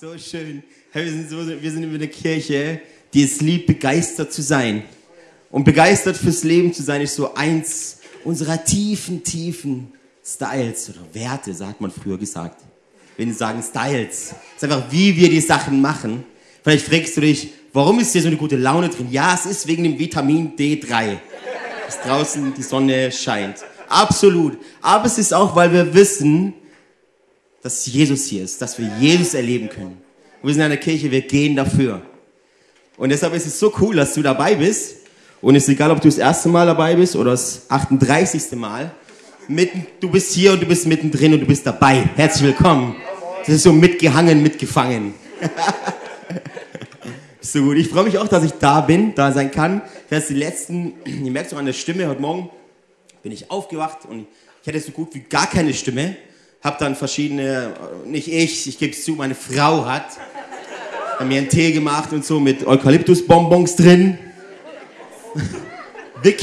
so schön. Hey, wir, sind so, wir sind in einer Kirche, die es liebt, begeistert zu sein. Und begeistert fürs Leben zu sein, ist so eins unserer tiefen, tiefen Styles oder Werte, sagt man früher gesagt. Wenn sie sagen Styles. ist einfach, wie wir die Sachen machen. Vielleicht fragst du dich, warum ist hier so eine gute Laune drin? Ja, es ist wegen dem Vitamin D3. Dass draußen die Sonne scheint. Absolut. Aber es ist auch, weil wir wissen, dass Jesus hier ist, dass wir Jesus erleben können. Und wir sind in einer Kirche, wir gehen dafür. Und deshalb ist es so cool, dass du dabei bist. Und es ist egal, ob du das erste Mal dabei bist oder das 38. Mal. Mitten, du bist hier und du bist mittendrin und du bist dabei. Herzlich willkommen. Das ist so mitgehangen, mitgefangen. so gut. Ich freue mich auch, dass ich da bin, da sein kann. Das die letzten, ihr merkt es auch an der Stimme, heute Morgen bin ich aufgewacht und ich hatte so gut wie gar keine Stimme habe dann verschiedene, nicht ich, ich gebe es zu, meine Frau hat, mir einen Tee gemacht und so mit Eukalyptusbonbons drin. Dick.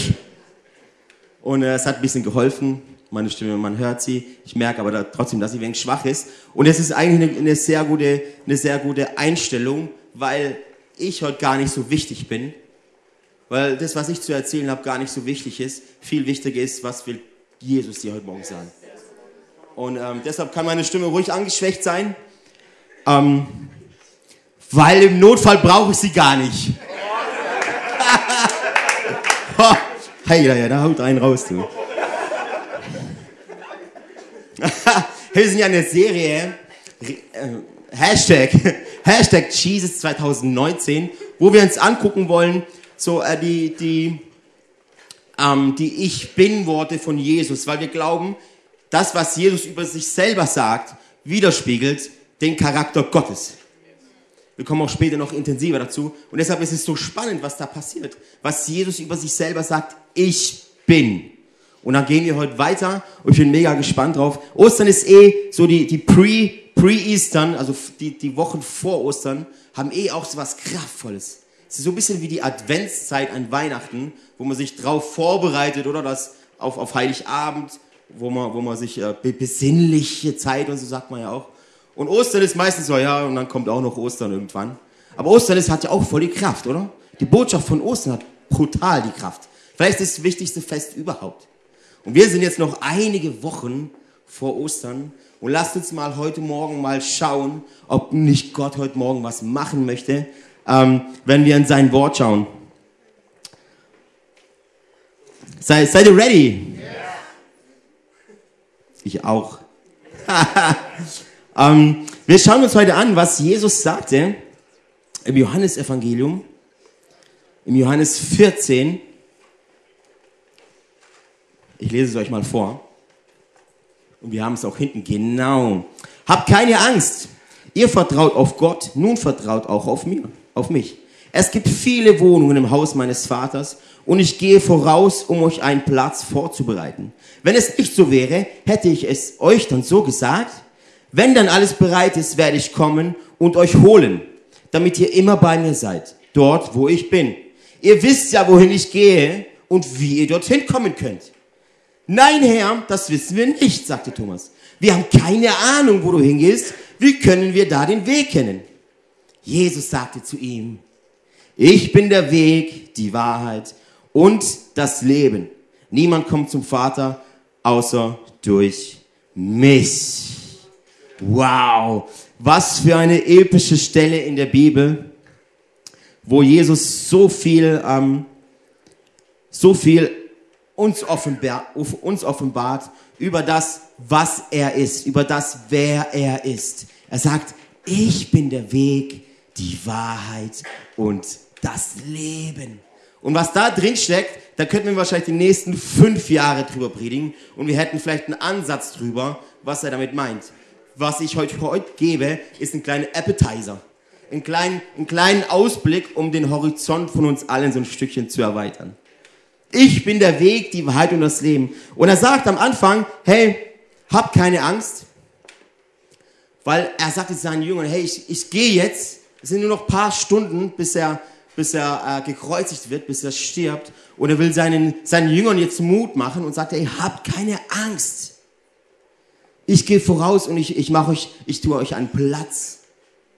Und äh, es hat ein bisschen geholfen. Meine Stimme, man hört sie. Ich merke aber da trotzdem, dass sie wenig schwach ist. Und es ist eigentlich eine, eine, sehr gute, eine sehr gute Einstellung, weil ich heute gar nicht so wichtig bin. Weil das, was ich zu erzählen habe, gar nicht so wichtig ist. Viel wichtiger ist, was will Jesus dir heute Morgen sagen. Und ähm, deshalb kann meine Stimme ruhig angeschwächt sein. Ähm, weil im Notfall brauche ich sie gar nicht. hey, ja, ja, da haut einen raus, du. wir sind ja in der Serie äh, Hashtag, Hashtag Jesus 2019, wo wir uns angucken wollen, so äh, die, die, ähm, die Ich Bin-Worte von Jesus, weil wir glauben, das, was Jesus über sich selber sagt, widerspiegelt den Charakter Gottes. Wir kommen auch später noch intensiver dazu. Und deshalb ist es so spannend, was da passiert. Was Jesus über sich selber sagt, ich bin. Und dann gehen wir heute weiter und ich bin mega gespannt drauf. Ostern ist eh so die, die Pre, Pre-Eastern, also die, die Wochen vor Ostern, haben eh auch so was Kraftvolles. Es ist so ein bisschen wie die Adventszeit an Weihnachten, wo man sich drauf vorbereitet, oder das auf, auf Heiligabend, wo man, wo man sich äh, besinnliche Zeit und so sagt man ja auch. Und Ostern ist meistens so, ja, und dann kommt auch noch Ostern irgendwann. Aber Ostern ist, hat ja auch voll die Kraft, oder? Die Botschaft von Ostern hat brutal die Kraft. Vielleicht ist das wichtigste Fest überhaupt. Und wir sind jetzt noch einige Wochen vor Ostern und lasst uns mal heute Morgen mal schauen, ob nicht Gott heute Morgen was machen möchte, ähm, wenn wir in sein Wort schauen. Sei, seid ihr ready? Ich auch. ähm, wir schauen uns heute an, was Jesus sagte im Johannesevangelium, im Johannes 14. Ich lese es euch mal vor. Und wir haben es auch hinten. Genau. Habt keine Angst. Ihr vertraut auf Gott, nun vertraut auch auf mir, auf mich. Es gibt viele Wohnungen im Haus meines Vaters und ich gehe voraus, um euch einen Platz vorzubereiten. Wenn es nicht so wäre, hätte ich es euch dann so gesagt. Wenn dann alles bereit ist, werde ich kommen und euch holen, damit ihr immer bei mir seid, dort, wo ich bin. Ihr wisst ja, wohin ich gehe und wie ihr dorthin kommen könnt. Nein, Herr, das wissen wir nicht, sagte Thomas. Wir haben keine Ahnung, wo du hingehst. Wie können wir da den Weg kennen? Jesus sagte zu ihm, ich bin der Weg, die Wahrheit und das Leben. Niemand kommt zum Vater außer durch mich. Wow, was für eine epische Stelle in der Bibel, wo Jesus so viel, ähm, so viel uns, offenbar, uns offenbart über das, was er ist, über das, wer er ist. Er sagt, ich bin der Weg, die Wahrheit und das Leben. Und was da drin steckt, da könnten wir wahrscheinlich die nächsten fünf Jahre drüber predigen und wir hätten vielleicht einen Ansatz drüber, was er damit meint. Was ich heute, heute gebe, ist ein kleiner Appetizer. Ein kleinen, einen kleinen Ausblick, um den Horizont von uns allen so ein Stückchen zu erweitern. Ich bin der Weg, die Wahrheit und das Leben. Und er sagt am Anfang, hey, hab keine Angst. Weil er sagte seinen Jüngern, hey, ich, ich gehe jetzt. Es sind nur noch ein paar Stunden, bis er bis er äh, gekreuzigt wird, bis er stirbt. Und er will seinen, seinen Jüngern jetzt Mut machen und sagt, ey, habt keine Angst. Ich gehe voraus und ich, ich mache euch, ich tue euch einen Platz.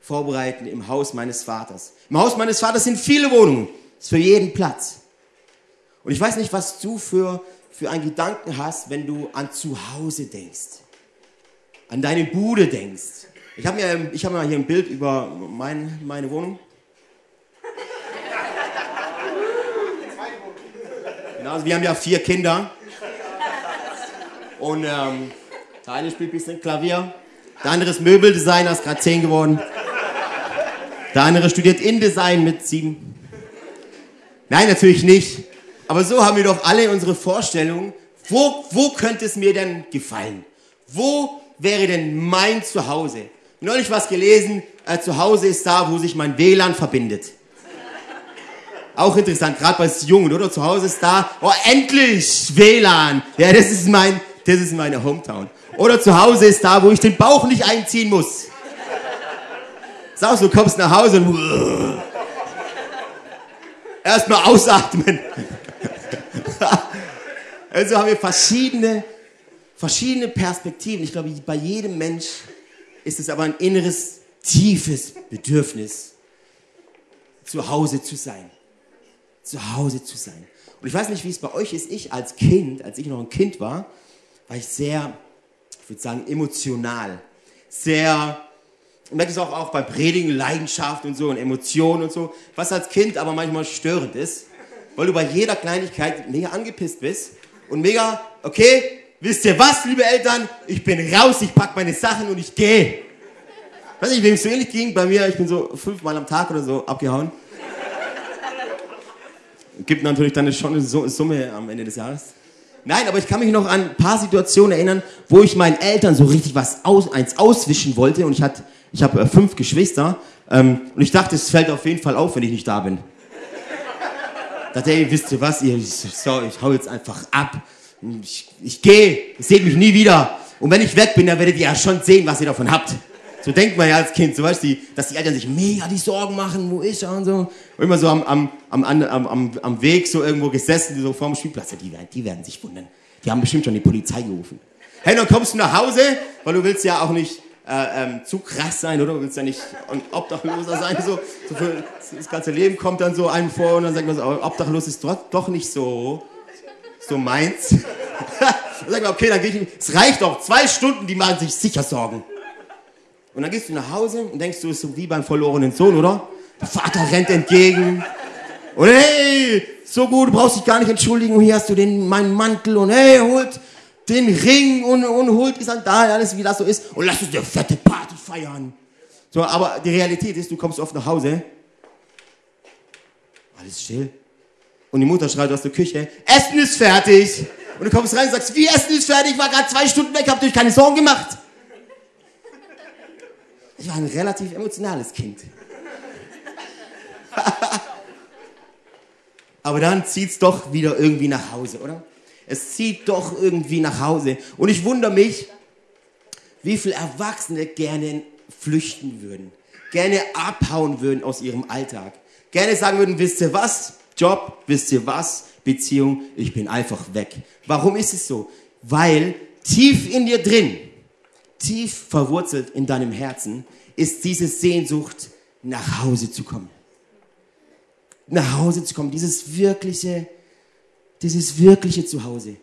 vorbereiten im Haus meines Vaters. Im Haus meines Vaters sind viele Wohnungen. Ist für jeden Platz. Und ich weiß nicht, was du für, für einen Gedanken hast, wenn du an Zuhause denkst. An deine Bude denkst. Ich habe mir, ich hab mir hier ein Bild über mein, meine Wohnung. Genau, also wir haben ja vier Kinder. Und ähm, der eine spielt ein bisschen Klavier, der andere ist Möbeldesigner, ist gerade zehn geworden. Der andere studiert InDesign mit sieben. Nein, natürlich nicht. Aber so haben wir doch alle unsere Vorstellungen. Wo, wo könnte es mir denn gefallen? Wo wäre denn mein Zuhause? Neulich was gelesen, äh, zu Hause ist da, wo sich mein WLAN verbindet. Auch interessant, gerade bei Jungen, oder? Zu Hause ist da, oh, endlich WLAN. Ja, das ist mein, das ist meine Hometown. Oder zu Hause ist da, wo ich den Bauch nicht einziehen muss. Sag so, du kommst nach Hause und erstmal ausatmen. also haben wir verschiedene, verschiedene Perspektiven. Ich glaube, bei jedem Mensch ist es aber ein inneres, tiefes Bedürfnis, zu Hause zu sein. Zu Hause zu sein. Und ich weiß nicht, wie es bei euch ist. Ich als Kind, als ich noch ein Kind war, war ich sehr, ich würde sagen, emotional. Sehr und merke es auch, auch bei Predigen, Leidenschaft und so und Emotionen und so, was als Kind aber manchmal störend ist, weil du bei jeder Kleinigkeit mega angepisst bist und mega, okay, wisst ihr was, liebe Eltern, ich bin raus, ich pack meine Sachen und ich gehe. Weiß nicht, wem es so ähnlich ging, bei mir, ich bin so fünfmal am Tag oder so abgehauen. Gibt natürlich dann schon eine Summe am Ende des Jahres. Nein, aber ich kann mich noch an ein paar Situationen erinnern, wo ich meinen Eltern so richtig was aus, eins auswischen wollte und ich hatte ich habe äh, fünf Geschwister ähm, und ich dachte, es fällt auf jeden Fall auf, wenn ich nicht da bin. Dachte, ey, wisst ihr was, ihr, so, ich hau jetzt einfach ab. Ich, ich gehe, ihr seht mich nie wieder. Und wenn ich weg bin, dann werdet ihr ja schon sehen, was ihr davon habt. So denkt man ja als Kind, so weißt du, dass die Eltern sich mega die Sorgen machen, wo ist er und so. Und immer so am, am, am, am, am Weg so irgendwo gesessen, so vorm Spielplatz. Die werden, die werden sich wundern. Die haben bestimmt schon die Polizei gerufen. Hey, dann kommst du nach Hause, weil du willst ja auch nicht äh, ähm, zu krass sein, oder? Du willst ja nicht Obdachloser sein. So, so für das ganze Leben kommt dann so einem vor und dann sagt man so, oh, obdachlos ist doch, doch nicht so, so meins. dann sagt man, okay, dann gehe ich, es reicht doch, zwei Stunden, die machen sich sicher Sorgen. Und dann gehst du nach Hause und denkst du, ist so wie beim verlorenen Sohn, oder? Der Vater rennt entgegen. Und hey, so gut, du brauchst dich gar nicht entschuldigen. Und hier hast du den, meinen Mantel und hey, holt den Ring und, und holt die Sandalen, alles wie das so ist und lass uns eine fette Party feiern. So, aber die Realität ist, du kommst oft nach Hause, alles still. Und die Mutter schreit aus der Küche, Essen ist fertig. Und du kommst rein und sagst, wie Essen ist fertig? War gerade zwei Stunden weg, habt euch keine Sorgen gemacht. Ich war ein relativ emotionales Kind. Aber dann zieht's doch wieder irgendwie nach Hause, oder? Es zieht doch irgendwie nach Hause. Und ich wundere mich, wie viele Erwachsene gerne flüchten würden, gerne abhauen würden aus ihrem Alltag, gerne sagen würden, wisst ihr was, Job, wisst ihr was, Beziehung, ich bin einfach weg. Warum ist es so? Weil tief in dir drin, tief verwurzelt in deinem Herzen, ist diese Sehnsucht, nach Hause zu kommen. Nach Hause zu kommen, dieses wirkliche, dieses wirkliche Zuhause,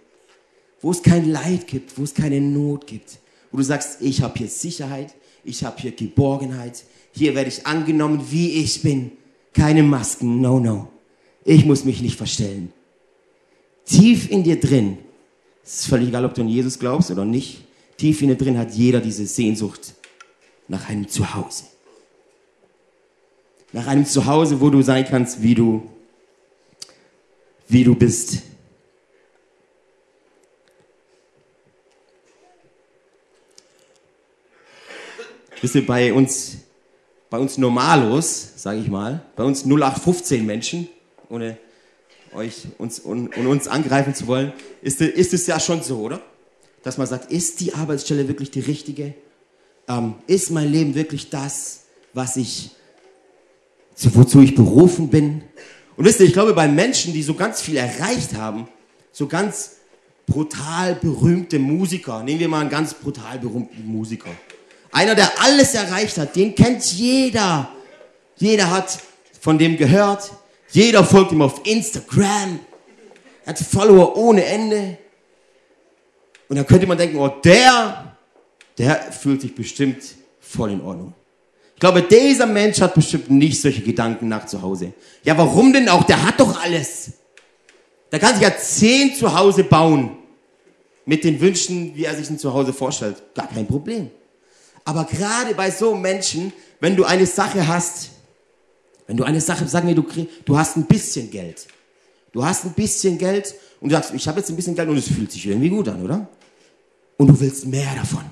wo es kein Leid gibt, wo es keine Not gibt, wo du sagst, ich habe hier Sicherheit, ich habe hier Geborgenheit, hier werde ich angenommen, wie ich bin. Keine Masken, no, no. Ich muss mich nicht verstellen. Tief in dir drin, es ist völlig egal, ob du an Jesus glaubst oder nicht, tief in dir drin hat jeder diese Sehnsucht nach einem Zuhause. Nach einem Zuhause, wo du sein kannst, wie du wie du bist. Wisst ihr, bei uns, bei uns Normalos, sage ich mal, bei uns 0815 Menschen, ohne euch uns, und, und uns angreifen zu wollen, ist, ist es ja schon so, oder? Dass man sagt, ist die Arbeitsstelle wirklich die richtige? Ähm, ist mein Leben wirklich das, was ich, wozu ich berufen bin? Und wisst ihr, ich glaube, bei Menschen, die so ganz viel erreicht haben, so ganz brutal berühmte Musiker, nehmen wir mal einen ganz brutal berühmten Musiker. Einer, der alles erreicht hat, den kennt jeder. Jeder hat von dem gehört. Jeder folgt ihm auf Instagram. Er hat Follower ohne Ende. Und dann könnte man denken, oh, der, der fühlt sich bestimmt voll in Ordnung. Ich glaube, dieser Mensch hat bestimmt nicht solche Gedanken nach zu Hause. Ja, warum denn auch? Der hat doch alles. Der kann sich ja zehn zu Hause bauen. Mit den Wünschen, wie er sich ein Zuhause vorstellt. Gar kein Problem. Aber gerade bei so Menschen, wenn du eine Sache hast, wenn du eine Sache, sagen wir, du, krieg, du hast ein bisschen Geld. Du hast ein bisschen Geld und du sagst, ich habe jetzt ein bisschen Geld und es fühlt sich irgendwie gut an, oder? Und du willst mehr davon.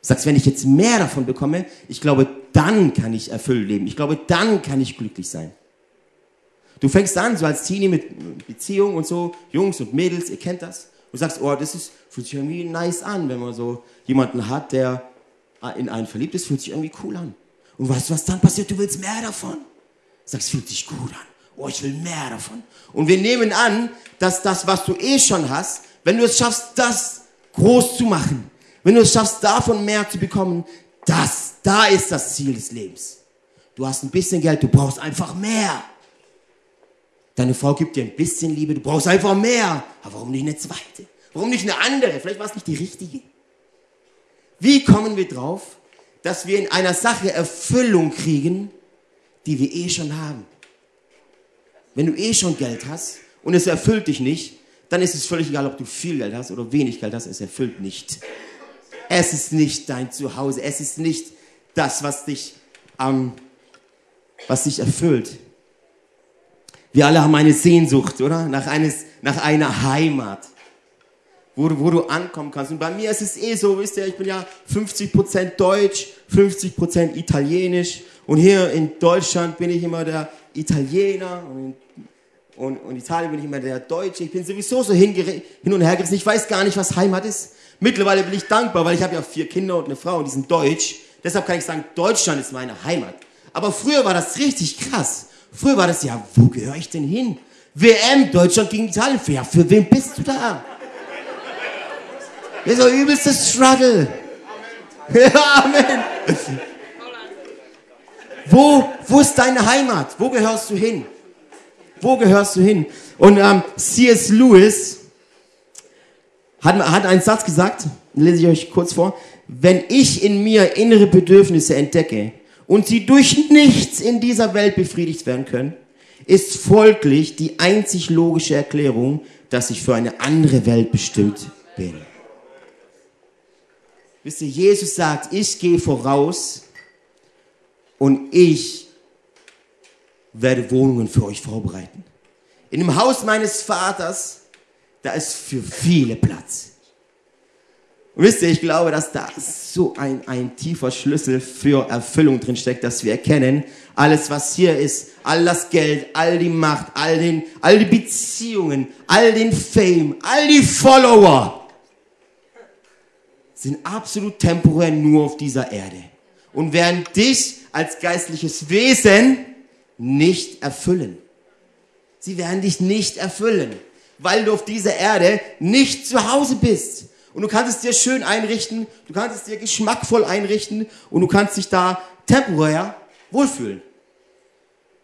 Du sagst, wenn ich jetzt mehr davon bekomme, ich glaube, dann kann ich erfüllt leben. Ich glaube, dann kann ich glücklich sein. Du fängst an, so als Teenie mit Beziehung und so, Jungs und Mädels, ihr kennt das. Du sagst, oh, das ist, fühlt sich irgendwie nice an, wenn man so jemanden hat, der in einen verliebt ist, fühlt sich irgendwie cool an. Und weißt du, was dann passiert? Du willst mehr davon. Du sagst, fühlt sich gut an. Oh, ich will mehr davon. Und wir nehmen an, dass das, was du eh schon hast, wenn du es schaffst, das groß zu machen, wenn du es schaffst, davon mehr zu bekommen, das, da ist das Ziel des Lebens. Du hast ein bisschen Geld, du brauchst einfach mehr. Deine Frau gibt dir ein bisschen Liebe, du brauchst einfach mehr. Aber warum nicht eine zweite? Warum nicht eine andere? Vielleicht war es nicht die richtige. Wie kommen wir drauf, dass wir in einer Sache Erfüllung kriegen, die wir eh schon haben? Wenn du eh schon Geld hast und es erfüllt dich nicht, dann ist es völlig egal, ob du viel Geld hast oder wenig Geld hast, es erfüllt nicht. Es ist nicht dein Zuhause. Es ist nicht das, was dich, ähm, was dich erfüllt. Wir alle haben eine Sehnsucht, oder? Nach, eines, nach einer Heimat, wo du, wo du ankommen kannst. Und bei mir ist es eh so, wisst ihr, ich bin ja 50% Deutsch, 50% Italienisch. Und hier in Deutschland bin ich immer der Italiener und in, und, und Italien bin ich immer der Deutsche. Ich bin sowieso so hin und her gerissen. Ich weiß gar nicht, was Heimat ist. Mittlerweile bin ich dankbar, weil ich habe ja vier Kinder und eine Frau und die sind deutsch. Deshalb kann ich sagen, Deutschland ist meine Heimat. Aber früher war das richtig krass. Früher war das ja, wo gehöre ich denn hin? WM, Deutschland gegen Italien. Ja, für wen bist du da? Das ist doch übelstes Struggle. Ja, Amen. Wo, wo ist deine Heimat? Wo gehörst du hin? Wo gehörst du hin? Und ähm, C.S. Lewis hat, hat einen Satz gesagt, lese ich euch kurz vor. Wenn ich in mir innere Bedürfnisse entdecke und sie durch nichts in dieser Welt befriedigt werden können, ist folglich die einzig logische Erklärung, dass ich für eine andere Welt bestimmt bin. Wisst ihr, Jesus sagt, ich gehe voraus und ich werde Wohnungen für euch vorbereiten. In dem Haus meines Vaters da ist für viele Platz. Und wisst ihr, ich glaube, dass da so ein, ein tiefer Schlüssel für Erfüllung drin steckt, dass wir erkennen, alles, was hier ist, all das Geld, all die Macht, all, den, all die Beziehungen, all den Fame, all die Follower, sind absolut temporär nur auf dieser Erde und werden dich als geistliches Wesen nicht erfüllen. Sie werden dich nicht erfüllen weil du auf dieser Erde nicht zu Hause bist. Und du kannst es dir schön einrichten, du kannst es dir geschmackvoll einrichten und du kannst dich da temporär wohlfühlen.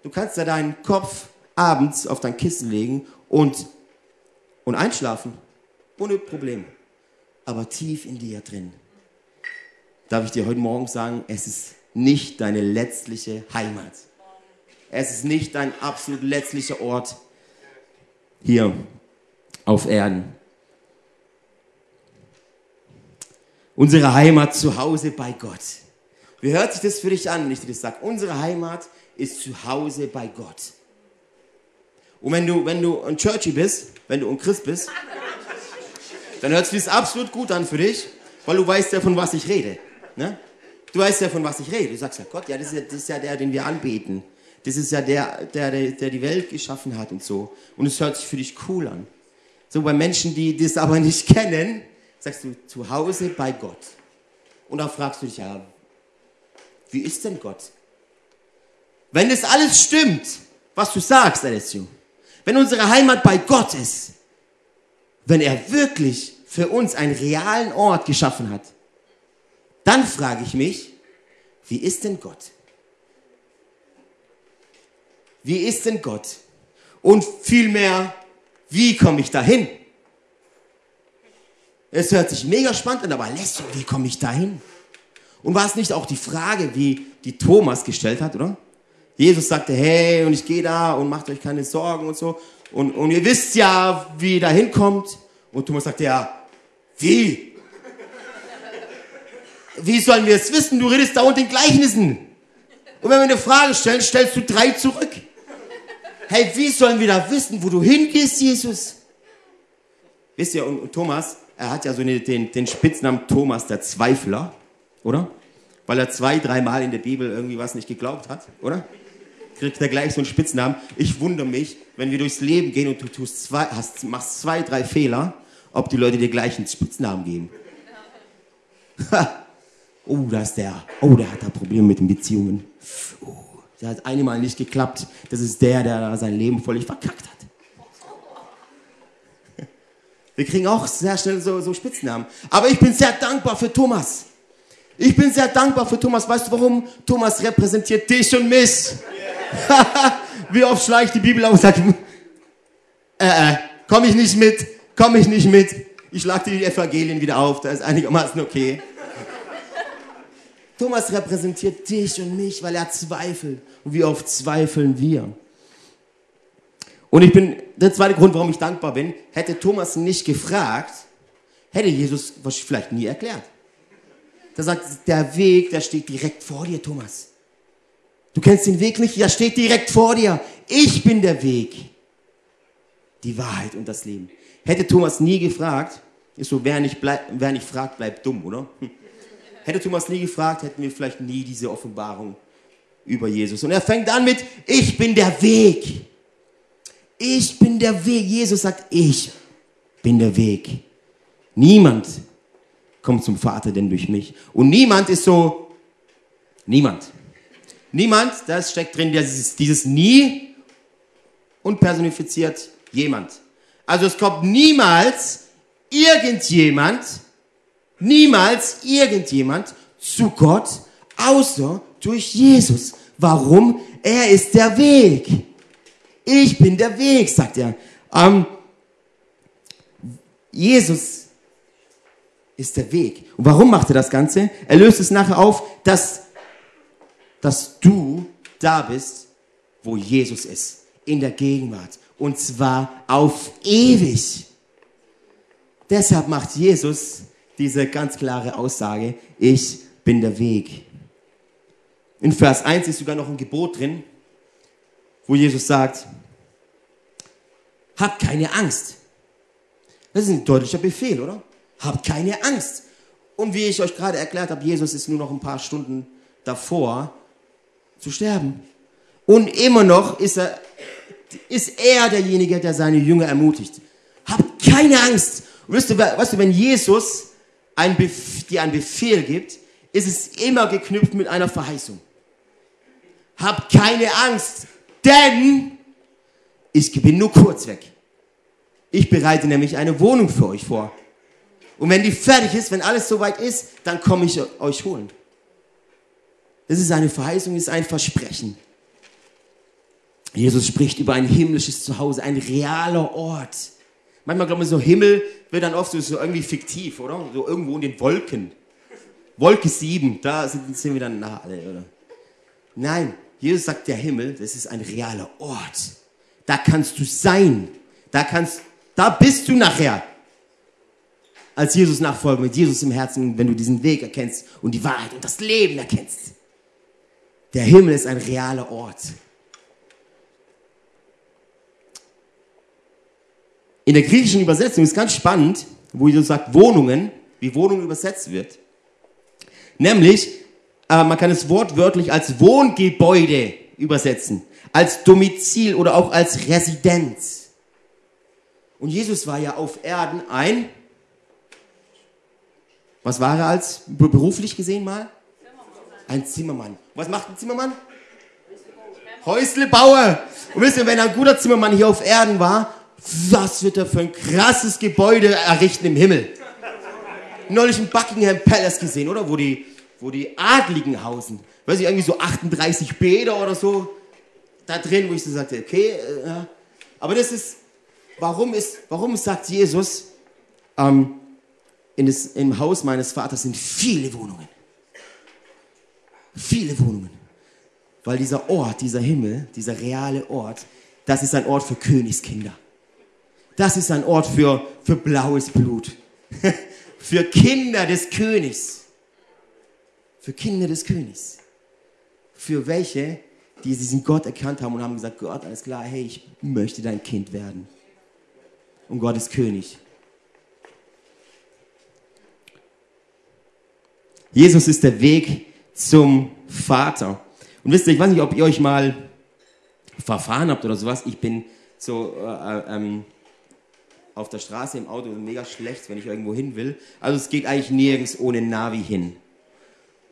Du kannst da deinen Kopf abends auf dein Kissen legen und, und einschlafen. Ohne Probleme. Aber tief in dir drin darf ich dir heute Morgen sagen, es ist nicht deine letztliche Heimat. Es ist nicht dein absolut letztlicher Ort hier auf Erden. Unsere Heimat zu Hause bei Gott. Wie hört sich das für dich an, wenn ich dir das sage? Unsere Heimat ist zu Hause bei Gott. Und wenn du, wenn du ein Churchy bist, wenn du ein Christ bist, dann hört sich das absolut gut an für dich, weil du weißt ja, von was ich rede. Ne? Du weißt ja, von was ich rede. Du sagst ja, Gott, ja das, ist ja, das ist ja der, den wir anbeten. Das ist ja der, der, der die Welt geschaffen hat und so. Und es hört sich für dich cool an. So bei Menschen, die das aber nicht kennen, sagst du zu Hause bei Gott. Und dann fragst du dich ja, wie ist denn Gott? Wenn das alles stimmt, was du sagst, Alessio, wenn unsere Heimat bei Gott ist, wenn er wirklich für uns einen realen Ort geschaffen hat, dann frage ich mich, wie ist denn Gott? Wie ist denn Gott? Und vielmehr, wie komme ich dahin? Es hört sich mega spannend an, aber Alessio, wie komme ich dahin? Und war es nicht auch die Frage, wie die Thomas gestellt hat, oder? Jesus sagte, hey, und ich gehe da und macht euch keine Sorgen und so. Und, und ihr wisst ja, wie ihr da hinkommt. Und Thomas sagte, ja, wie? Wie sollen wir es wissen? Du redest dauernd in Gleichnissen. Und wenn wir eine Frage stellen, stellst du drei zurück. Hey, wie sollen wir da wissen, wo du hingehst, Jesus? Wisst ihr, und, und Thomas, er hat ja so eine, den, den Spitznamen Thomas der Zweifler, oder? Weil er zwei, dreimal in der Bibel irgendwie was nicht geglaubt hat, oder? Kriegt er gleich so einen Spitznamen. Ich wundere mich, wenn wir durchs Leben gehen und du tust zwei, hast, machst zwei, drei Fehler, ob die Leute dir gleich einen Spitznamen geben. oh, da ist der. Oh, der hat da Probleme mit den Beziehungen. Oh, der hat einmal nicht geklappt. Das ist der, der sein Leben völlig verkackt hat. Wir kriegen auch sehr schnell so, so Spitznamen. Aber ich bin sehr dankbar für Thomas. Ich bin sehr dankbar für Thomas. Weißt du warum? Thomas repräsentiert dich und mich. Wie oft schleicht die Bibel auf und sagt, äh, äh, komm ich nicht mit, komm ich nicht mit. Ich schlag dir die Evangelien wieder auf, da ist einigermaßen okay. Thomas repräsentiert dich und mich, weil er zweifelt. Und wie oft zweifeln wir? Und ich bin, der zweite Grund, warum ich dankbar bin, hätte Thomas nicht gefragt, hätte Jesus vielleicht nie erklärt. Da sagt, der Weg, der steht direkt vor dir, Thomas. Du kennst den Weg nicht, der steht direkt vor dir. Ich bin der Weg, die Wahrheit und das Leben. Hätte Thomas nie gefragt, ist so, wer nicht, bleib, wer nicht fragt, bleibt dumm, oder? Hm. Hätte Thomas nie gefragt, hätten wir vielleicht nie diese Offenbarung über Jesus. Und er fängt an mit, ich bin der Weg. Ich bin der Weg. Jesus sagt, ich bin der Weg. Niemand kommt zum Vater denn durch mich. Und niemand ist so, niemand. Niemand, das steckt drin, dieses, dieses Nie und personifiziert jemand. Also es kommt niemals irgendjemand, niemals irgendjemand zu Gott, außer durch Jesus. Warum? Er ist der Weg. Ich bin der Weg, sagt er. Ähm, Jesus ist der Weg. Und warum macht er das Ganze? Er löst es nachher auf, dass, dass du da bist, wo Jesus ist. In der Gegenwart. Und zwar auf ewig. Deshalb macht Jesus diese ganz klare Aussage, ich bin der Weg. In Vers 1 ist sogar noch ein Gebot drin, wo Jesus sagt, habt keine Angst. Das ist ein deutlicher Befehl, oder? Habt keine Angst. Und wie ich euch gerade erklärt habe, Jesus ist nur noch ein paar Stunden davor zu sterben. Und immer noch ist er, ist er derjenige, der seine Jünger ermutigt. Habt keine Angst. Weißt du, weißt du wenn Jesus ein dir einen Befehl gibt, ist es immer geknüpft mit einer Verheißung. Habt keine Angst, denn ich bin nur kurz weg. Ich bereite nämlich eine Wohnung für euch vor. Und wenn die fertig ist, wenn alles soweit ist, dann komme ich euch holen. Das ist eine Verheißung, ist ein Versprechen. Jesus spricht über ein himmlisches Zuhause, ein realer Ort. Manchmal glauben wir so, Himmel wird dann oft so, so irgendwie fiktiv, oder? So irgendwo in den Wolken. Wolke 7, da sind, sind wir dann nah alle, oder? Nein, Jesus sagt, der Himmel, das ist ein realer Ort. Da kannst du sein. Da kannst, da bist du nachher. Als Jesus Nachfolger mit Jesus im Herzen, wenn du diesen Weg erkennst und die Wahrheit und das Leben erkennst. Der Himmel ist ein realer Ort. In der griechischen Übersetzung ist ganz spannend, wo Jesus sagt Wohnungen, wie Wohnung übersetzt wird. Nämlich, äh, man kann es wortwörtlich als Wohngebäude übersetzen, als Domizil oder auch als Residenz. Und Jesus war ja auf Erden ein, was war er als beruflich gesehen mal? Ein Zimmermann. Was macht ein Zimmermann? Häuslebauer. Und wisst ihr, wenn ein guter Zimmermann hier auf Erden war, was wird er für ein krasses Gebäude errichten im Himmel? Neulich ein Buckingham Palace gesehen, oder? Wo die, wo die Adligen hausen. Weiß ich, irgendwie so 38 Bäder oder so da drin, wo ich so sagte, okay, äh, ja. aber das ist, warum ist, warum sagt Jesus, ähm, in das, im Haus meines Vaters sind viele Wohnungen. Viele Wohnungen. Weil dieser Ort, dieser Himmel, dieser reale Ort, das ist ein Ort für Königskinder. Das ist ein Ort für, für blaues Blut. für Kinder des Königs. Für Kinder des Königs. Für welche, die diesen Gott erkannt haben und haben gesagt, Gott, alles klar, hey, ich möchte dein Kind werden. Und Gott ist König. Jesus ist der Weg zum Vater. Und wisst ihr, ich weiß nicht, ob ihr euch mal verfahren habt oder sowas. Ich bin so äh, ähm, auf der Straße im Auto mega schlecht, wenn ich irgendwo hin will. Also es geht eigentlich nirgends ohne Navi hin.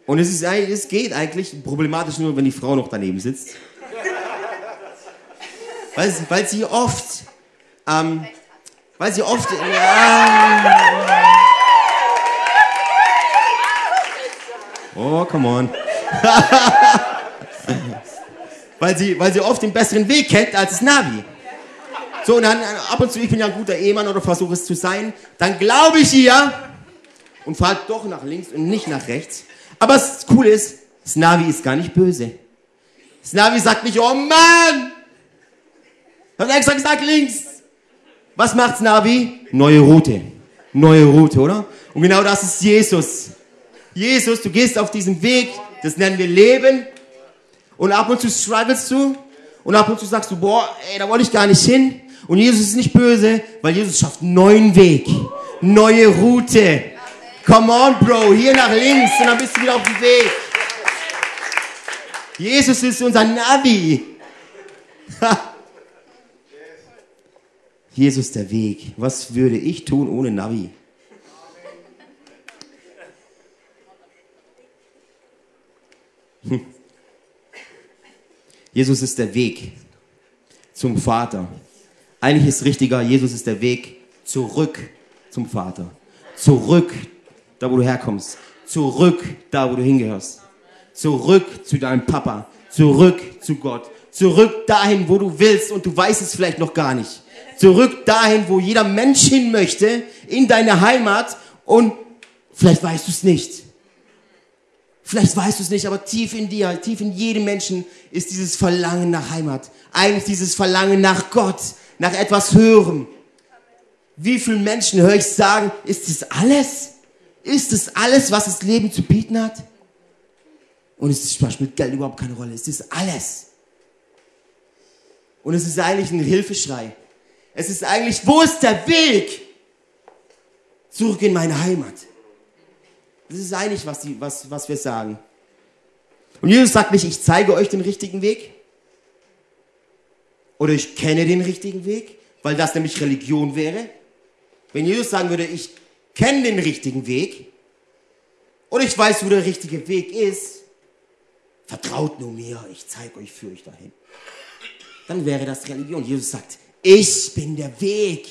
Und es, ist, es geht eigentlich problematisch nur, wenn die Frau noch daneben sitzt. weil, weil sie oft, ähm, weil sie oft, äh, oh, come on. weil, sie, weil sie oft den besseren Weg kennt als das Navi. So, und dann ab und zu, ich bin ja ein guter Ehemann oder versuche es zu sein, dann glaube ich ihr und fahre doch nach links und nicht nach rechts. Aber das Coole ist, das Navi ist gar nicht böse. Das Navi sagt nicht, oh Mann! Habe extra gesagt links. Was macht's Navi? Neue Route. Neue Route, oder? Und genau das ist Jesus. Jesus, du gehst auf diesen Weg, das nennen wir Leben. Und ab und zu struggles du. Und ab und zu sagst du, boah, ey, da wollte ich gar nicht hin. Und Jesus ist nicht böse, weil Jesus schafft einen neuen Weg. Neue Route. Come on, Bro, hier nach links und dann bist du wieder auf dem Weg. Jesus ist unser Navi. Jesus der Weg. Was würde ich tun ohne Navi? Hm. Jesus ist der Weg zum Vater. Eigentlich ist richtiger, Jesus ist der Weg zurück zum Vater. Zurück, da wo du herkommst. Zurück, da wo du hingehörst. Zurück zu deinem Papa. Zurück zu Gott. Zurück dahin, wo du willst und du weißt es vielleicht noch gar nicht. Zurück dahin, wo jeder Mensch hin möchte, in deine Heimat und vielleicht weißt du es nicht. Vielleicht weißt du es nicht, aber tief in dir, tief in jedem Menschen ist dieses Verlangen nach Heimat. Eigentlich dieses Verlangen nach Gott, nach etwas Höherem. Wie viele Menschen höre ich sagen, ist das alles? Ist das alles, was das Leben zu bieten hat? Und es spielt Geld überhaupt keine Rolle. Es ist alles. Und es ist eigentlich ein Hilfeschrei. Es ist eigentlich, wo ist der Weg zurück in meine Heimat? Das ist eigentlich, was, die, was, was wir sagen. Und Jesus sagt nicht, ich zeige euch den richtigen Weg. Oder ich kenne den richtigen Weg, weil das nämlich Religion wäre. Wenn Jesus sagen würde, ich kenne den richtigen Weg, oder ich weiß, wo der richtige Weg ist, vertraut nur mir, ich zeige euch, führe euch dahin. Dann wäre das Religion. Jesus sagt, ich bin der Weg.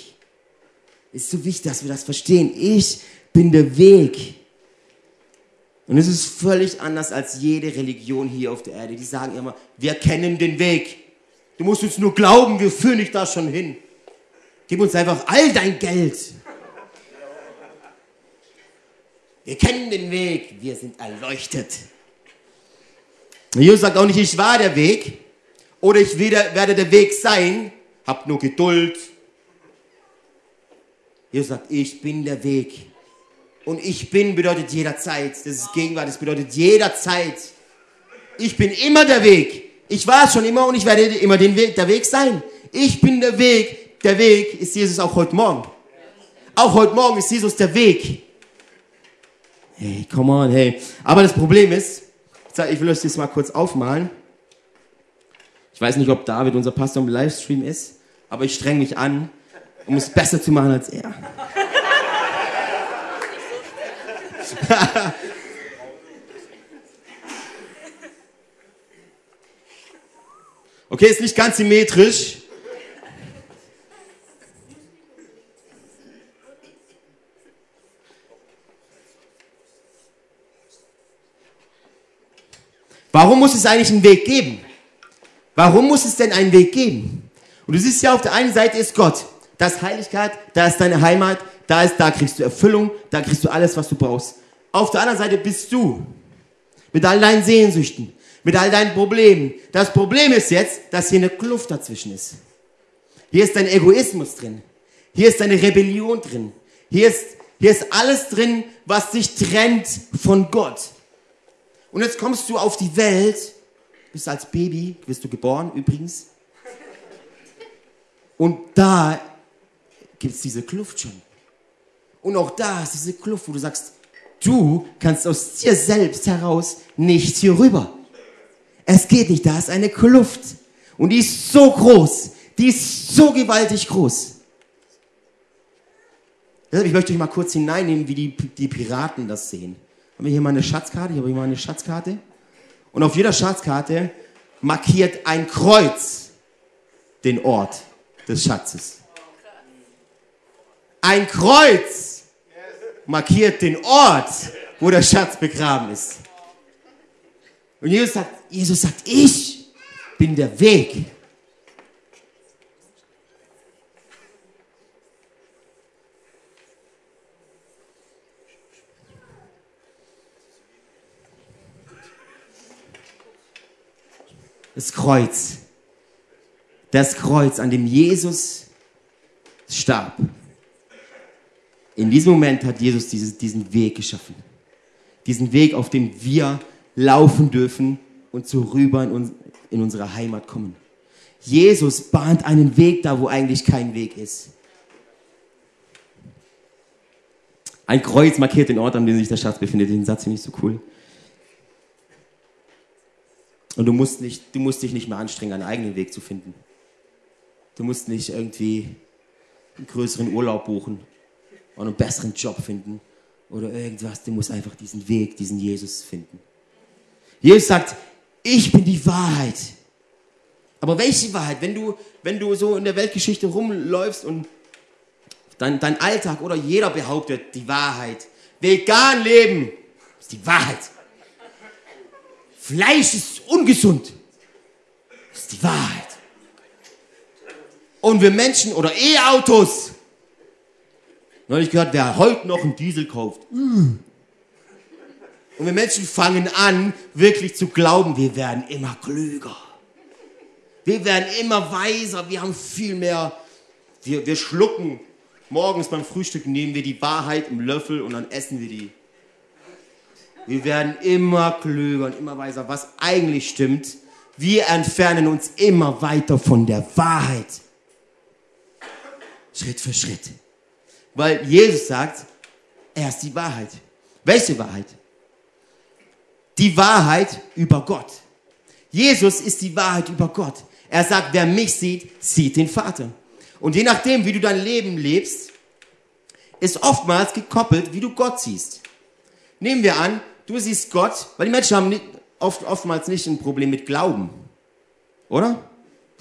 Ist so wichtig, dass wir das verstehen. Ich bin der Weg. Und es ist völlig anders als jede Religion hier auf der Erde. Die sagen immer, wir kennen den Weg. Du musst uns nur glauben, wir führen dich da schon hin. Gib uns einfach all dein Geld. Wir kennen den Weg, wir sind erleuchtet. Jesus sagt auch nicht, ich war der Weg oder ich werde der Weg sein. Hab nur Geduld. Jesus sagt, ich bin der Weg. Und ich bin bedeutet jederzeit. Das ist Gegenwart, das bedeutet jederzeit. Ich bin immer der Weg. Ich war es schon immer und ich werde immer den Weg, der Weg sein. Ich bin der Weg. Der Weg ist Jesus auch heute Morgen. Auch heute Morgen ist Jesus der Weg. Hey, come on, hey. Aber das Problem ist, ich will euch das mal kurz aufmalen. Ich weiß nicht, ob David, unser Pastor, im Livestream ist, aber ich streng mich an, um es besser zu machen als er. okay, ist nicht ganz symmetrisch. muss es eigentlich einen Weg geben? Warum muss es denn einen Weg geben? Und du siehst ja, auf der einen Seite ist Gott. Da ist Heiligkeit, da ist deine Heimat, da ist, da kriegst du Erfüllung, da kriegst du alles, was du brauchst. Auf der anderen Seite bist du. Mit all deinen Sehnsüchten, mit all deinen Problemen. Das Problem ist jetzt, dass hier eine Kluft dazwischen ist. Hier ist dein Egoismus drin. Hier ist deine Rebellion drin. Hier ist, hier ist alles drin, was dich trennt von Gott. Und jetzt kommst du auf die Welt, bist als Baby, bist du geboren übrigens. Und da gibt es diese Kluft schon. Und auch da ist diese Kluft, wo du sagst, du kannst aus dir selbst heraus nicht hier rüber. Es geht nicht, da ist eine Kluft. Und die ist so groß, die ist so gewaltig groß. Deshalb, ich möchte euch mal kurz hineinnehmen, wie die, die Piraten das sehen. Haben wir hier mal eine Schatzkarte? Ich habe hier mal eine Schatzkarte. Und auf jeder Schatzkarte markiert ein Kreuz den Ort des Schatzes. Ein Kreuz markiert den Ort, wo der Schatz begraben ist. Und Jesus sagt, Jesus sagt, ich bin der Weg. Das Kreuz. Das Kreuz, an dem Jesus starb. In diesem Moment hat Jesus diesen Weg geschaffen. Diesen Weg, auf dem wir laufen dürfen und so rüber in, uns, in unsere Heimat kommen. Jesus bahnt einen Weg da, wo eigentlich kein Weg ist. Ein Kreuz markiert den Ort, an dem sich der Schatz befindet. Den Satz finde ich so cool. Und du musst, nicht, du musst dich nicht mehr anstrengen, einen eigenen Weg zu finden. Du musst nicht irgendwie einen größeren Urlaub buchen oder einen besseren Job finden oder irgendwas. Du musst einfach diesen Weg, diesen Jesus finden. Jesus sagt, ich bin die Wahrheit. Aber welche Wahrheit? Wenn du, wenn du so in der Weltgeschichte rumläufst und dein, dein Alltag oder jeder behauptet, die Wahrheit. Vegan leben ist die Wahrheit. Fleisch ist ungesund. ist die Wahrheit. Und wir Menschen oder E-Autos Neulich gehört, wer heute noch einen Diesel kauft. Und wir Menschen fangen an, wirklich zu glauben, wir werden immer klüger. Wir werden immer weiser, wir haben viel mehr. Wir, wir schlucken morgens beim Frühstück, nehmen wir die Wahrheit im Löffel und dann essen wir die. Wir werden immer klüger und immer weiser, was eigentlich stimmt. Wir entfernen uns immer weiter von der Wahrheit. Schritt für Schritt. Weil Jesus sagt, er ist die Wahrheit. Welche Wahrheit? Die Wahrheit über Gott. Jesus ist die Wahrheit über Gott. Er sagt, wer mich sieht, sieht den Vater. Und je nachdem, wie du dein Leben lebst, ist oftmals gekoppelt, wie du Gott siehst. Nehmen wir an, du siehst Gott, weil die Menschen haben nicht, oft, oftmals nicht ein Problem mit Glauben. Oder?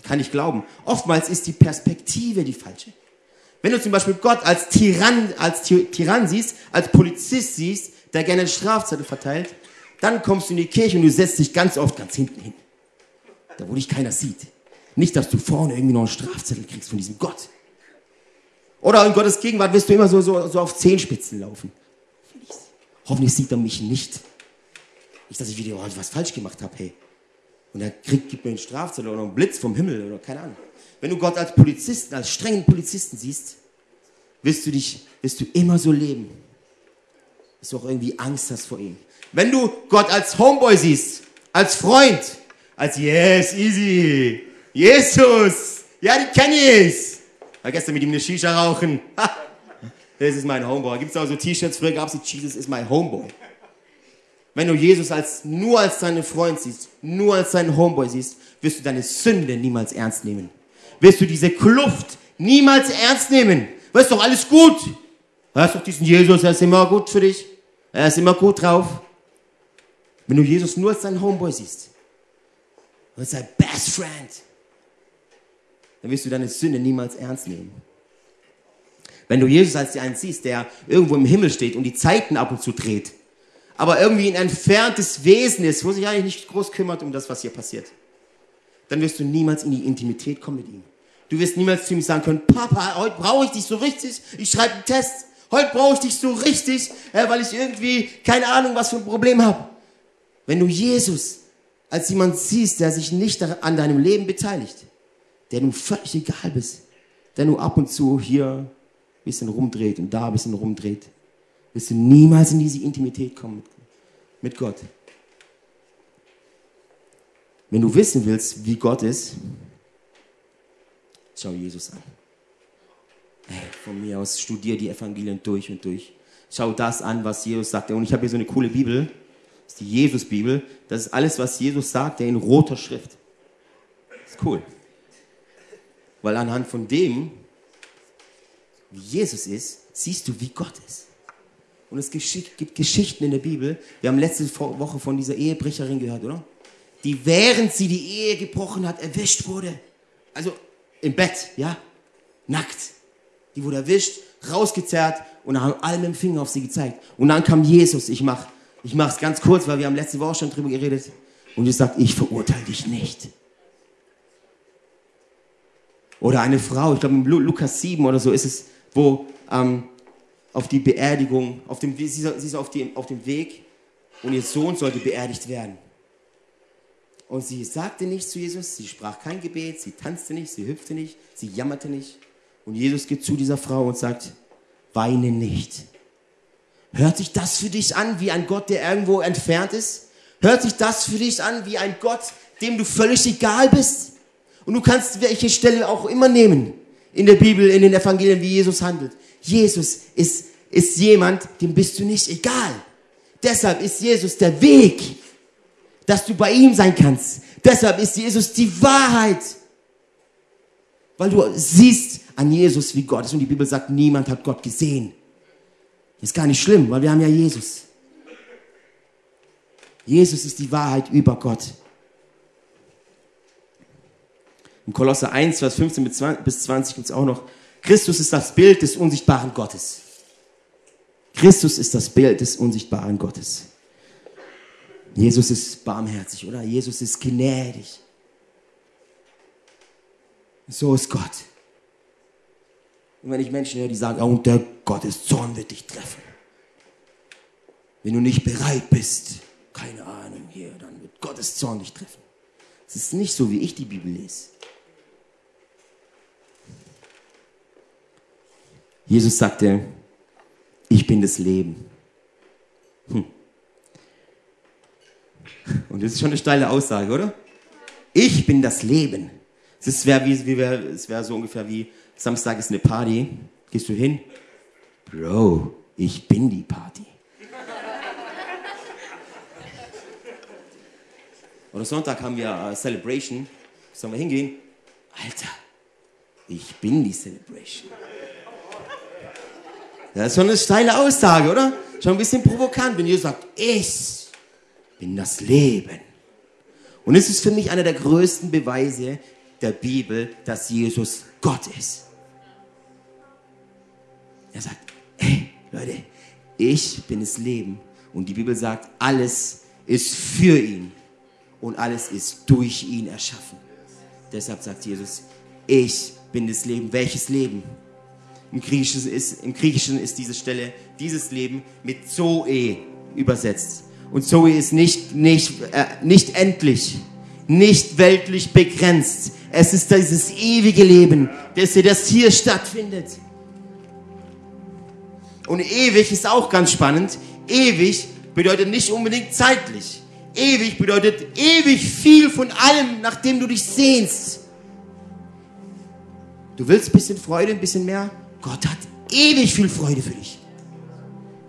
Kann ich glauben. Oftmals ist die Perspektive die falsche. Wenn du zum Beispiel Gott als Tyrann, als Tyrann siehst, als Polizist siehst, der gerne Strafzettel verteilt, dann kommst du in die Kirche und du setzt dich ganz oft ganz hinten hin. Da, wo dich keiner sieht. Nicht, dass du vorne irgendwie noch einen Strafzettel kriegst von diesem Gott. Oder in Gottes Gegenwart wirst du immer so, so, so auf Zehenspitzen laufen. Hoffentlich sieht er mich nicht. Nicht, dass ich wieder was falsch gemacht habe, hey. Und er kriegt, gibt mir einen Strafzettel oder einen Blitz vom Himmel oder keine Ahnung. Wenn du Gott als Polizisten, als strengen Polizisten siehst, wirst du dich, wirst du immer so leben. Dass du auch irgendwie Angst hast vor ihm. Wenn du Gott als Homeboy siehst, als Freund, als Yes, easy, Jesus, ja, die kenne ich. War gestern mit ihm eine Shisha rauchen. das ist mein Homeboy. Gibt es auch so T-Shirts? Früher gab es Jesus ist mein Homeboy. Wenn du Jesus als, nur als deinen Freund siehst, nur als deinen Homeboy siehst, wirst du deine Sünde niemals ernst nehmen wirst du diese Kluft niemals ernst nehmen. Weil ist doch alles gut. Hast doch diesen Jesus, er ist immer gut für dich. Er ist immer gut drauf. Wenn du Jesus nur als deinen Homeboy siehst, als dein Best Friend, dann wirst du deine Sünde niemals ernst nehmen. Wenn du Jesus als einen siehst, der irgendwo im Himmel steht und die Zeiten ab und zu dreht, aber irgendwie ein entferntes Wesen ist, wo sich eigentlich nicht groß kümmert um das, was hier passiert, dann wirst du niemals in die Intimität kommen mit ihm. Du wirst niemals zu ihm sagen können, Papa, heute brauche ich dich so richtig, ich schreibe einen Test, heute brauche ich dich so richtig, äh, weil ich irgendwie keine Ahnung, was für ein Problem habe. Wenn du Jesus als jemand siehst, der sich nicht an deinem Leben beteiligt, der du völlig egal bist, der nur ab und zu hier ein bisschen rumdreht und da ein bisschen rumdreht, wirst du niemals in diese Intimität kommen mit Gott. Wenn du wissen willst, wie Gott ist, schau Jesus an. Hey, von mir aus studier die Evangelien durch und durch. Schau das an, was Jesus sagt. Und ich habe hier so eine coole Bibel. Das ist die Jesus-Bibel. Das ist alles, was Jesus sagt, der in roter Schrift. Ist cool. Weil anhand von dem, wie Jesus ist, siehst du, wie Gott ist. Und es gibt Geschichten in der Bibel. Wir haben letzte Woche von dieser Ehebrecherin gehört, oder? Die während sie die Ehe gebrochen hat, erwischt wurde. Also im Bett, ja? Nackt. Die wurde erwischt, rausgezerrt und haben alle mit dem Finger auf sie gezeigt. Und dann kam Jesus. Ich mach, ich mach's ganz kurz, weil wir haben letzte Woche schon drüber geredet. Und Jesus sagt, ich verurteile dich nicht. Oder eine Frau, ich glaube in Lukas 7 oder so ist es, wo ähm, auf die Beerdigung, auf dem, sie ist auf, die, auf dem Weg und ihr Sohn sollte beerdigt werden. Und sie sagte nichts zu Jesus, sie sprach kein Gebet, sie tanzte nicht, sie hüpfte nicht, sie jammerte nicht. Und Jesus geht zu dieser Frau und sagt, weine nicht. Hört sich das für dich an wie ein Gott, der irgendwo entfernt ist? Hört sich das für dich an wie ein Gott, dem du völlig egal bist? Und du kannst welche Stelle auch immer nehmen in der Bibel, in den Evangelien, wie Jesus handelt. Jesus ist, ist jemand, dem bist du nicht egal. Deshalb ist Jesus der Weg, dass du bei ihm sein kannst. Deshalb ist Jesus die Wahrheit. Weil du siehst an Jesus, wie Gott ist. Und die Bibel sagt, niemand hat Gott gesehen. Ist gar nicht schlimm, weil wir haben ja Jesus. Jesus ist die Wahrheit über Gott. Im Kolosser 1, Vers 15 bis 20 gibt es auch noch, Christus ist das Bild des unsichtbaren Gottes. Christus ist das Bild des unsichtbaren Gottes. Jesus ist barmherzig, oder? Jesus ist gnädig. So ist Gott. Und wenn ich Menschen höre, die sagen, oh, und der Gottes Zorn wird dich treffen. Wenn du nicht bereit bist, keine Ahnung hier, dann wird Gottes Zorn dich treffen. Es ist nicht so, wie ich die Bibel lese. Jesus sagte, ich bin das Leben. Hm. Und das ist schon eine steile Aussage, oder? Ich bin das Leben. Es wäre wär so ungefähr wie, Samstag ist eine Party, gehst du hin? Bro, ich bin die Party. Oder Sonntag haben wir uh, Celebration. Sollen wir hingehen? Alter, ich bin die Celebration. Das ist schon eine steile Aussage, oder? Schon ein bisschen provokant, wenn Jesus sagt, ich bin das Leben. Und es ist für mich einer der größten Beweise der Bibel, dass Jesus Gott ist. Er sagt, hey Leute, ich bin das Leben. Und die Bibel sagt, alles ist für ihn und alles ist durch ihn erschaffen. Deshalb sagt Jesus, ich bin das Leben. Welches Leben? Im Griechischen ist, im Griechischen ist diese Stelle, dieses Leben mit Zoe übersetzt. Und Zoe ist nicht, nicht, äh, nicht endlich, nicht weltlich begrenzt. Es ist dieses ewige Leben, das, das hier stattfindet. Und ewig ist auch ganz spannend. Ewig bedeutet nicht unbedingt zeitlich. Ewig bedeutet ewig viel von allem, nachdem du dich sehnst. Du willst ein bisschen Freude, ein bisschen mehr? Gott hat ewig viel Freude für dich.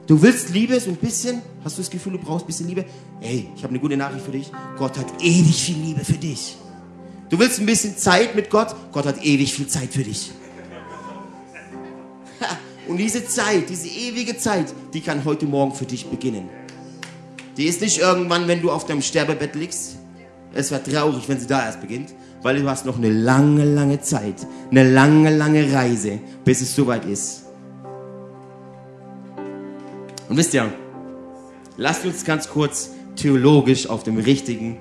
Du willst Liebe, so ein bisschen? Hast du das Gefühl, du brauchst ein bisschen Liebe? Ey, ich habe eine gute Nachricht für dich. Gott hat ewig viel Liebe für dich. Du willst ein bisschen Zeit mit Gott? Gott hat ewig viel Zeit für dich. Und diese Zeit, diese ewige Zeit, die kann heute Morgen für dich beginnen. Die ist nicht irgendwann, wenn du auf deinem Sterbebett liegst. Es wäre traurig, wenn sie da erst beginnt weil du hast noch eine lange, lange Zeit, eine lange, lange Reise, bis es soweit ist. Und wisst ihr, Lasst uns ganz kurz theologisch auf dem richtigen,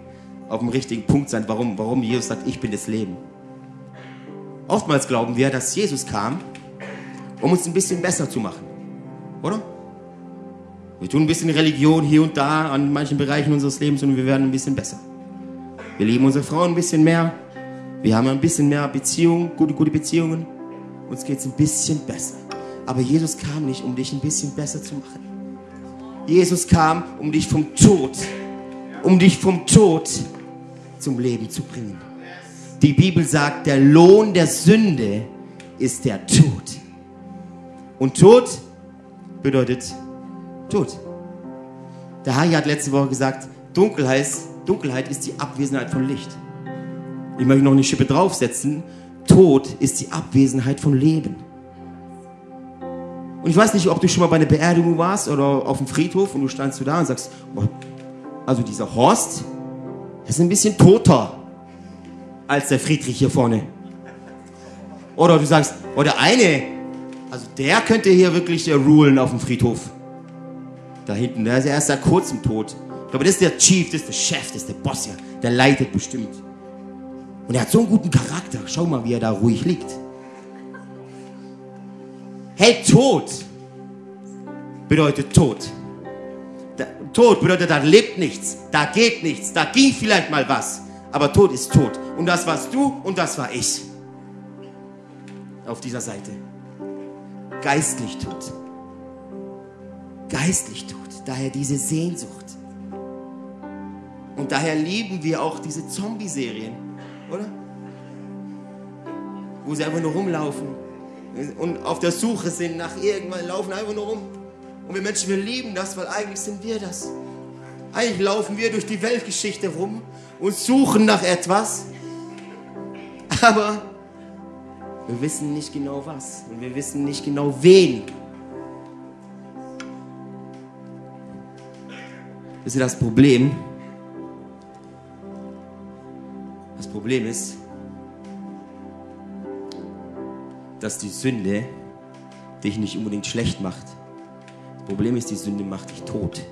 auf dem richtigen Punkt sein, warum, warum Jesus sagt, ich bin das Leben. Oftmals glauben wir, dass Jesus kam, um uns ein bisschen besser zu machen. Oder? Wir tun ein bisschen Religion hier und da an manchen Bereichen unseres Lebens und wir werden ein bisschen besser. Wir lieben unsere Frauen ein bisschen mehr. Wir haben ein bisschen mehr Beziehungen, gute, gute Beziehungen. Uns geht es ein bisschen besser. Aber Jesus kam nicht, um dich ein bisschen besser zu machen. Jesus kam, um dich vom Tod, um dich vom Tod zum Leben zu bringen. Die Bibel sagt, der Lohn der Sünde ist der Tod. Und Tod bedeutet Tod. Der Hari hat letzte Woche gesagt, Dunkelheit, Dunkelheit ist die Abwesenheit von Licht. Ich möchte noch eine Schippe draufsetzen. Tod ist die Abwesenheit von Leben. Und ich weiß nicht, ob du schon mal bei einer Beerdigung warst oder auf dem Friedhof und du standst du da und sagst, also dieser Horst, der ist ein bisschen toter als der Friedrich hier vorne. Oder du sagst, oder eine, also der könnte hier wirklich rulen auf dem Friedhof. Da hinten, der ist erst seit kurzem tot. Aber das ist der Chief, das ist der Chef, das ist der Boss hier. Der leitet bestimmt. Und er hat so einen guten Charakter. Schau mal, wie er da ruhig liegt. Hey, Tod bedeutet Tod. Tod bedeutet, da lebt nichts, da geht nichts, da ging vielleicht mal was. Aber Tod ist Tod. Und das warst du und das war ich. Auf dieser Seite. Geistlich tot. Geistlich tot. Daher diese Sehnsucht. Und daher lieben wir auch diese Zombie-Serien, oder? Wo sie einfach nur rumlaufen und auf der Suche sind nach irgendwann, laufen einfach nur rum. Und wir Menschen, wir lieben das, weil eigentlich sind wir das. Eigentlich laufen wir durch die Weltgeschichte rum und suchen nach etwas. Aber wir wissen nicht genau was. Und wir wissen nicht genau wen. Das ist das Problem. Das Problem ist, dass die Sünde dich nicht unbedingt schlecht macht. Das Problem ist, die Sünde macht dich tot.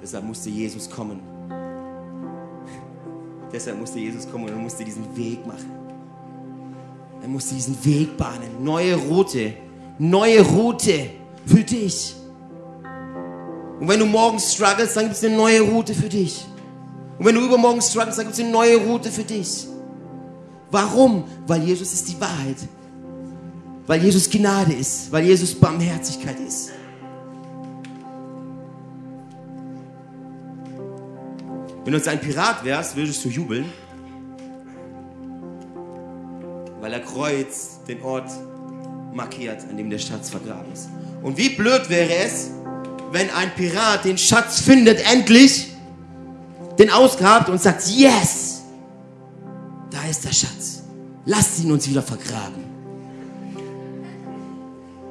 Deshalb musste Jesus kommen. Deshalb musste Jesus kommen und er musste diesen Weg machen. Er musste diesen Weg bahnen. Neue Route. Neue Route für dich. Und wenn du morgen struggles, dann gibt es eine neue Route für dich. Und wenn du übermorgen struggles, dann gibt es eine neue Route für dich. Warum? Weil Jesus ist die Wahrheit. Weil Jesus Gnade ist. Weil Jesus Barmherzigkeit ist. Wenn du jetzt ein Pirat wärst, würdest du jubeln, weil er Kreuz den Ort markiert, an dem der Schatz vergraben ist. Und wie blöd wäre es, wenn ein Pirat den Schatz findet, endlich, den ausgrabt und sagt, yes, da ist der Schatz. Lasst ihn uns wieder vergraben.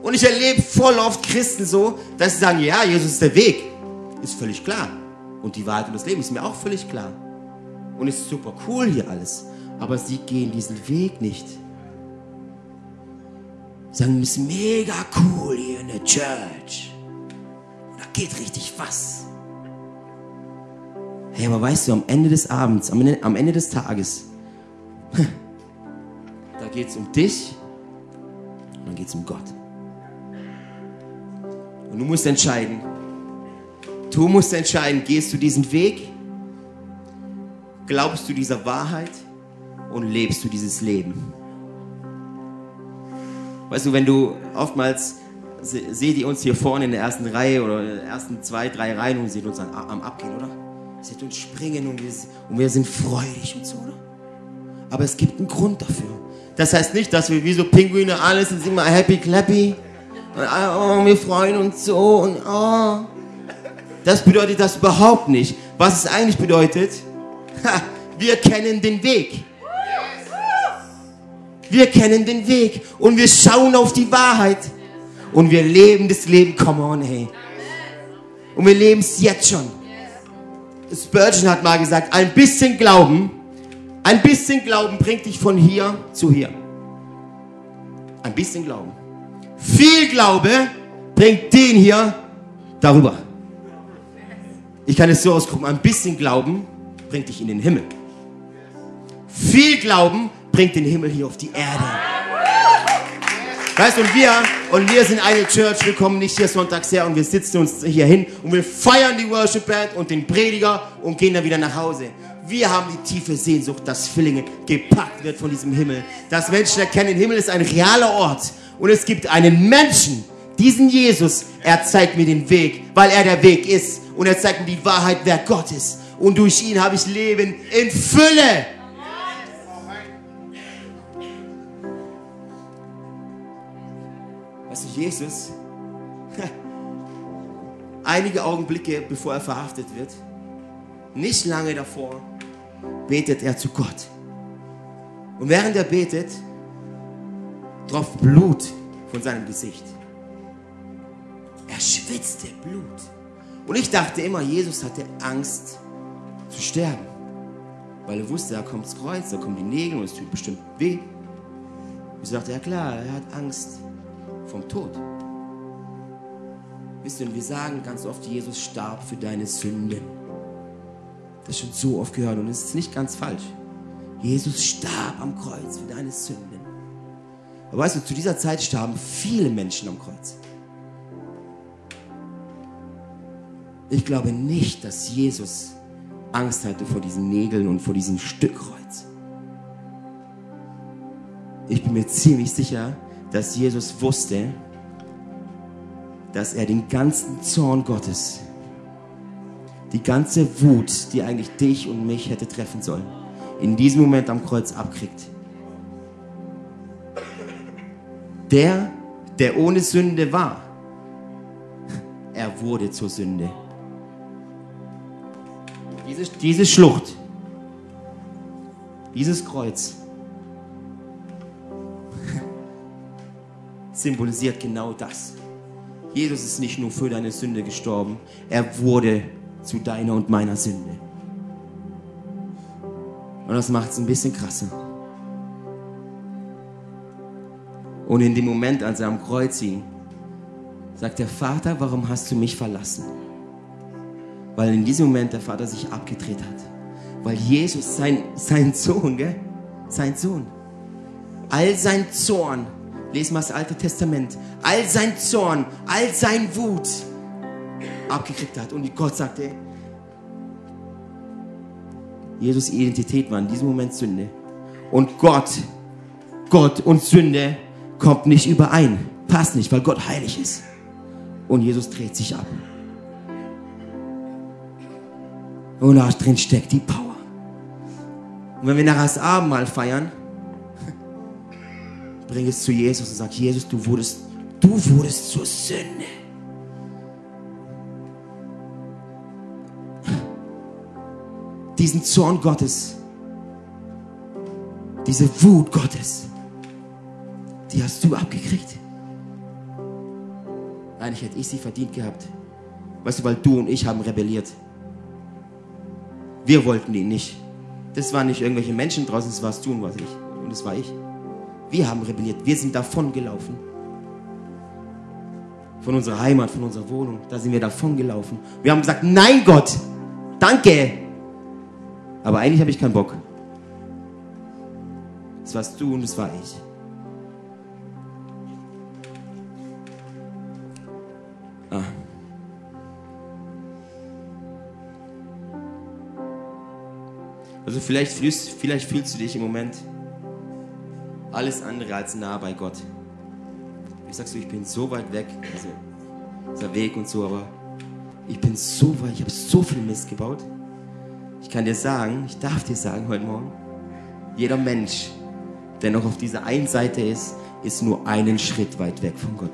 Und ich erlebe voll oft Christen so, dass sie sagen, ja, Jesus ist der Weg. Ist völlig klar. Und die Wahrheit und das Leben ist mir auch völlig klar. Und ist super cool hier alles. Aber sie gehen diesen Weg nicht. Sie sagen, es ist mega cool hier in der Church. Und da geht richtig was. Hey, aber weißt du, am Ende des Abends, am Ende, am Ende des Tages, da geht es um dich und dann geht es um Gott. Und du musst entscheiden, Du musst entscheiden, gehst du diesen Weg? Glaubst du dieser Wahrheit und lebst du dieses Leben? Weißt du, wenn du oftmals seht ihr uns hier vorne in der ersten Reihe oder in den ersten zwei, drei Reihen und seht uns am, am Abgehen, oder? Seht uns springen und wir, und wir sind freudig und so, oder? Aber es gibt einen Grund dafür. Das heißt nicht, dass wir wie so Pinguine alles sind immer happy clappy. Und, oh, wir freuen uns so und oh. Das bedeutet das überhaupt nicht. Was es eigentlich bedeutet, wir kennen den Weg. Wir kennen den Weg und wir schauen auf die Wahrheit und wir leben das Leben. Come on, hey. Und wir leben es jetzt schon. Spurgeon hat mal gesagt, ein bisschen Glauben, ein bisschen Glauben bringt dich von hier zu hier. Ein bisschen Glauben. Viel Glaube bringt den hier darüber. Ich kann es so ausdrücken, ein bisschen Glauben bringt dich in den Himmel. Viel Glauben bringt den Himmel hier auf die Erde. Weißt du, und wir, und wir sind eine Church, wir kommen nicht hier sonntags her und wir sitzen uns hier hin und wir feiern die Worship Band und den Prediger und gehen dann wieder nach Hause. Wir haben die tiefe Sehnsucht, dass Villingen gepackt wird von diesem Himmel. Dass Menschen erkennen, Himmel ist ein realer Ort. Und es gibt einen Menschen, diesen Jesus, er zeigt mir den Weg, weil er der Weg ist. Und er zeigt mir die Wahrheit, wer Gott ist. Und durch ihn habe ich Leben in Fülle. Weißt du, Jesus, einige Augenblicke bevor er verhaftet wird, nicht lange davor, betet er zu Gott. Und während er betet, tropft Blut von seinem Gesicht. Er schwitzte Blut. Und ich dachte immer, Jesus hatte Angst zu sterben. Weil er wusste, da kommt das Kreuz, da kommen die Nägel und es tut bestimmt weh. Ich dachte, ja klar, er hat Angst vom Tod. Wisst ihr, wir sagen ganz oft, Jesus starb für deine Sünden. Das schon so oft gehört und es ist nicht ganz falsch. Jesus starb am Kreuz für deine Sünden. Aber weißt du, zu dieser Zeit starben viele Menschen am Kreuz. Ich glaube nicht, dass Jesus Angst hatte vor diesen Nägeln und vor diesem Stück Kreuz. Ich bin mir ziemlich sicher, dass Jesus wusste, dass er den ganzen Zorn Gottes die ganze Wut, die eigentlich dich und mich hätte treffen sollen, in diesem Moment am Kreuz abkriegt. Der, der ohne Sünde war, er wurde zur Sünde. Diese, diese Schlucht, dieses Kreuz symbolisiert genau das. Jesus ist nicht nur für deine Sünde gestorben, er wurde zu deiner und meiner Sünde. Und das macht es ein bisschen krasser. Und in dem Moment, als er am Kreuz hing, sagt der Vater, warum hast du mich verlassen? Weil in diesem Moment der Vater sich abgedreht hat. Weil Jesus, sein, sein Sohn, gell? sein Sohn, all sein Zorn, lesen wir das Alte Testament, all sein Zorn, all sein Wut, abgekriegt hat. Und Gott sagte, Jesus Identität war in diesem Moment Sünde. Und Gott, Gott und Sünde kommt nicht überein. Passt nicht, weil Gott heilig ist. Und Jesus dreht sich ab. Und da drin steckt die Power. Und wenn wir nachher das Abendmahl feiern, bring es zu Jesus und sag, Jesus, du wurdest, du wurdest zur Sünde. diesen Zorn Gottes, diese Wut Gottes, die hast du abgekriegt. Eigentlich hätte ich sie verdient gehabt. Weißt du, weil du und ich haben rebelliert. Wir wollten ihn nicht. Das waren nicht irgendwelche Menschen draußen, das warst du und was ich. Und das war ich. Wir haben rebelliert. Wir sind davon gelaufen. Von unserer Heimat, von unserer Wohnung. Da sind wir davon gelaufen. Wir haben gesagt, nein Gott, danke. Aber eigentlich habe ich keinen Bock. Das warst du und das war ich. Also vielleicht fühlst, vielleicht fühlst du dich im Moment alles andere als nah bei Gott. Ich sagst du, ich bin so weit weg, also dieser Weg und so, aber ich bin so weit, ich habe so viel Mist gebaut. Ich kann dir sagen, ich darf dir sagen heute Morgen, jeder Mensch, der noch auf dieser einen Seite ist, ist nur einen Schritt weit weg von Gott.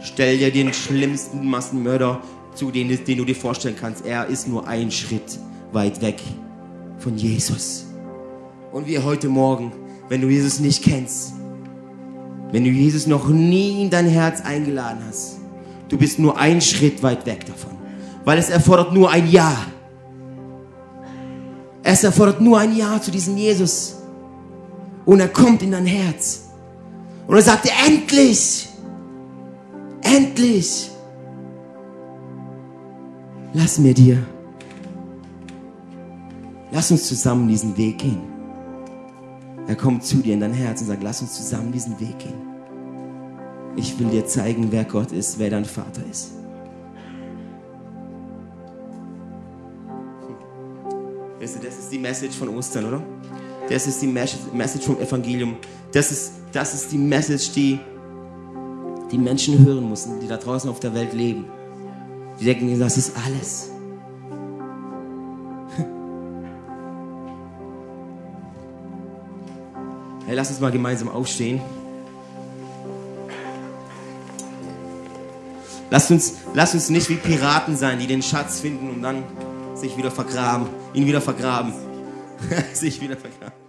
Stell dir den schlimmsten Massenmörder zu, den, den du dir vorstellen kannst. Er ist nur einen Schritt weit weg von Jesus. Und wir heute Morgen, wenn du Jesus nicht kennst, wenn du Jesus noch nie in dein Herz eingeladen hast, du bist nur einen Schritt weit weg davon. Weil es erfordert nur ein Ja. Es erfordert nur ein Ja zu diesem Jesus. Und er kommt in dein Herz. Und er sagt, endlich, Endlich! Lass mir dir. Lass uns zusammen diesen Weg gehen. Er kommt zu dir in dein Herz und sagt, lass uns zusammen diesen Weg gehen. Ich will dir zeigen, wer Gott ist, wer dein Vater ist. Weißt du, das ist die Message von Ostern, oder? Das ist die Message vom Evangelium. Das ist, das ist die Message, die die Menschen hören müssen, die da draußen auf der Welt leben. Die denken, das ist alles. Hey, lass uns mal gemeinsam aufstehen. Lass uns, lass uns nicht wie Piraten sein, die den Schatz finden und dann sich wieder vergraben, ihn wieder vergraben, sich wieder vergraben.